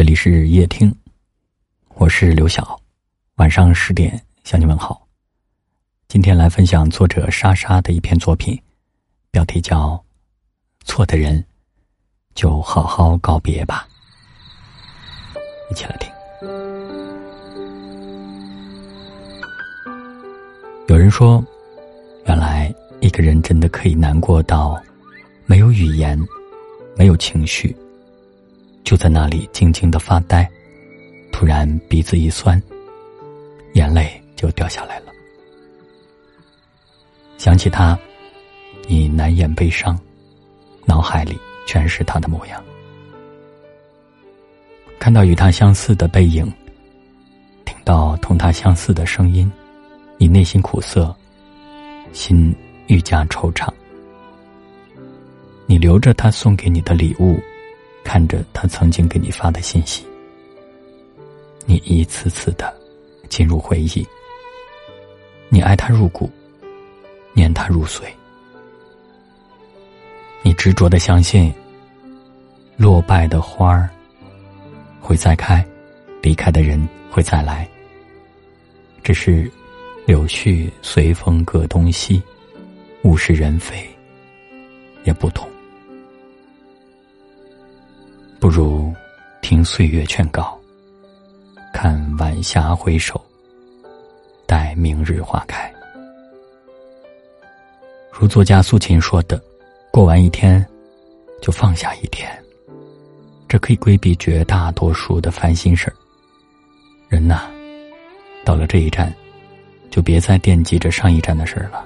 这里是夜听，我是刘晓，晚上十点向你问好。今天来分享作者莎莎的一篇作品，标题叫《错的人就好好告别吧》，一起来听。有人说，原来一个人真的可以难过到没有语言、没有情绪。就在那里静静的发呆，突然鼻子一酸，眼泪就掉下来了。想起他，你难掩悲伤，脑海里全是他的模样。看到与他相似的背影，听到同他相似的声音，你内心苦涩，心愈加惆怅。你留着他送给你的礼物。看着他曾经给你发的信息，你一次次的进入回忆。你爱他入骨，念他入髓。你执着的相信，落败的花儿会再开，离开的人会再来。只是柳絮随风各东西，物是人非也不同。不如听岁月劝告，看晚霞回首，待明日花开。如作家苏秦说的：“过完一天，就放下一天。”这可以规避绝大多数的烦心事儿。人呐，到了这一站，就别再惦记着上一站的事儿了。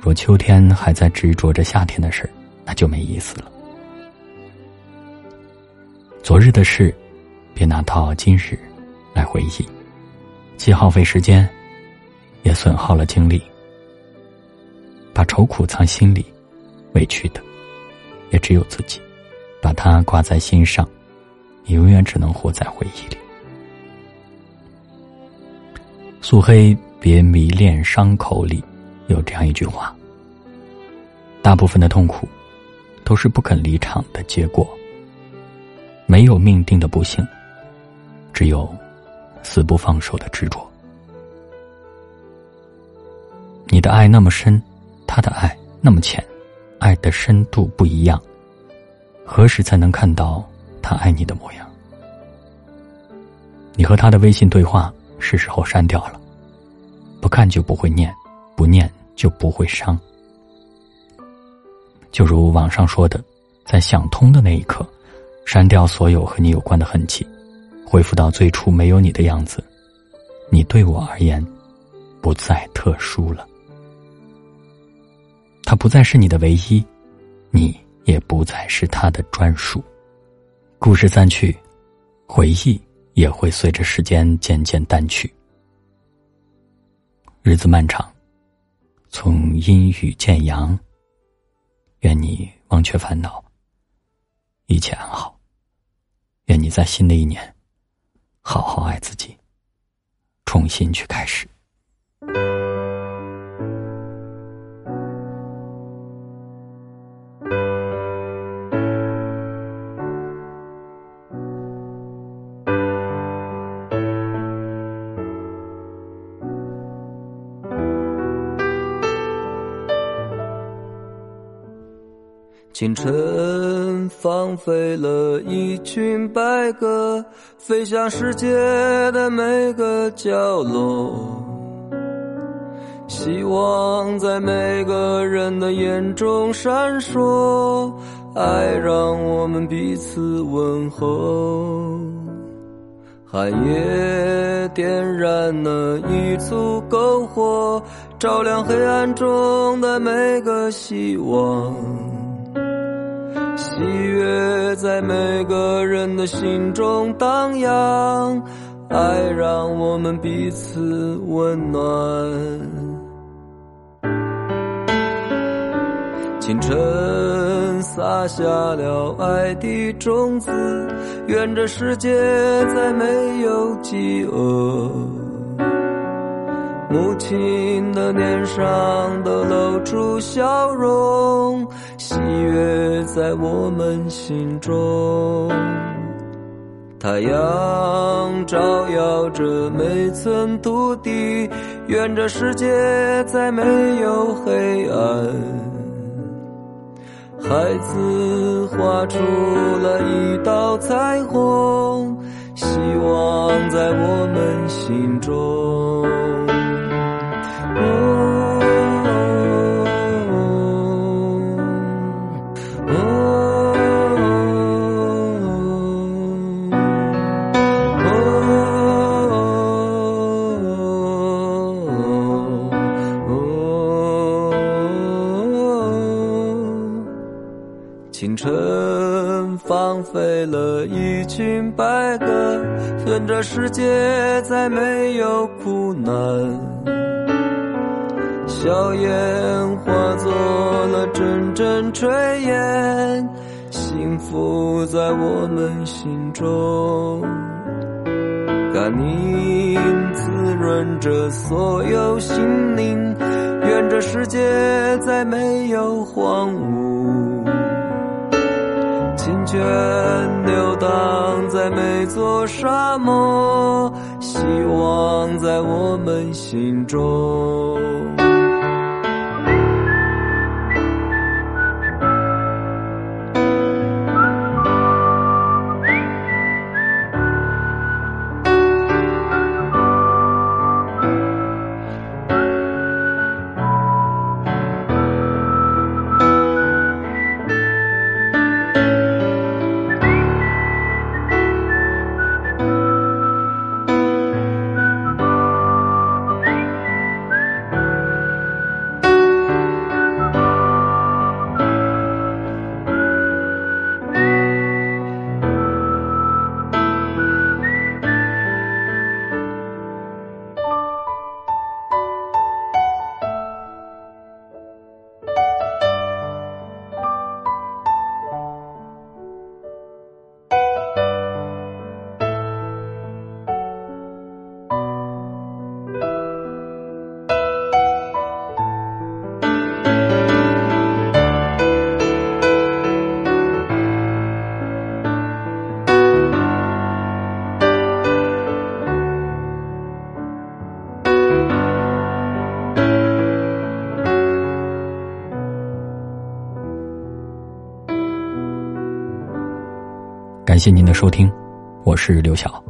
若秋天还在执着着夏天的事儿，那就没意思了。昨日的事，别拿到今日来回忆，既耗费时间，也损耗了精力。把愁苦藏心里，委屈的也只有自己。把它挂在心上，你永远只能活在回忆里。素黑别迷恋伤口里，有这样一句话：大部分的痛苦，都是不肯离场的结果。没有命定的不幸，只有死不放手的执着。你的爱那么深，他的爱那么浅，爱的深度不一样。何时才能看到他爱你的模样？你和他的微信对话是时候删掉了，不看就不会念，不念就不会伤。就如网上说的，在想通的那一刻。删掉所有和你有关的痕迹，恢复到最初没有你的样子。你对我而言，不再特殊了。他不再是你的唯一，你也不再是他的专属。故事散去，回忆也会随着时间渐渐淡去。日子漫长，从阴雨见阳。愿你忘却烦恼，一切安好。愿你在新的一年，好好爱自己，重新去开始。清晨，放飞了一群白鸽，飞向世界的每个角落。希望在每个人的眼中闪烁，爱让我们彼此问候。寒夜点燃了一簇篝火，照亮黑暗中的每个希望。喜悦在每个人的心中荡漾，爱让我们彼此温暖。清晨撒下了爱的种子，愿这世界再没有饥饿。母亲的脸上都露出笑容，喜悦在我们心中。太阳照耀着每寸土地，愿这世界再没有黑暗。孩子画出了一道彩虹，希望在我们心中。放飞了一群白鸽，愿这世界再没有苦难。硝烟化作了阵阵炊烟，幸福在我们心中。甘宁滋润着所有心灵，愿这世界再没有荒芜。心泉流淌在每座沙漠，希望在我们心中。感谢您的收听，我是刘晓。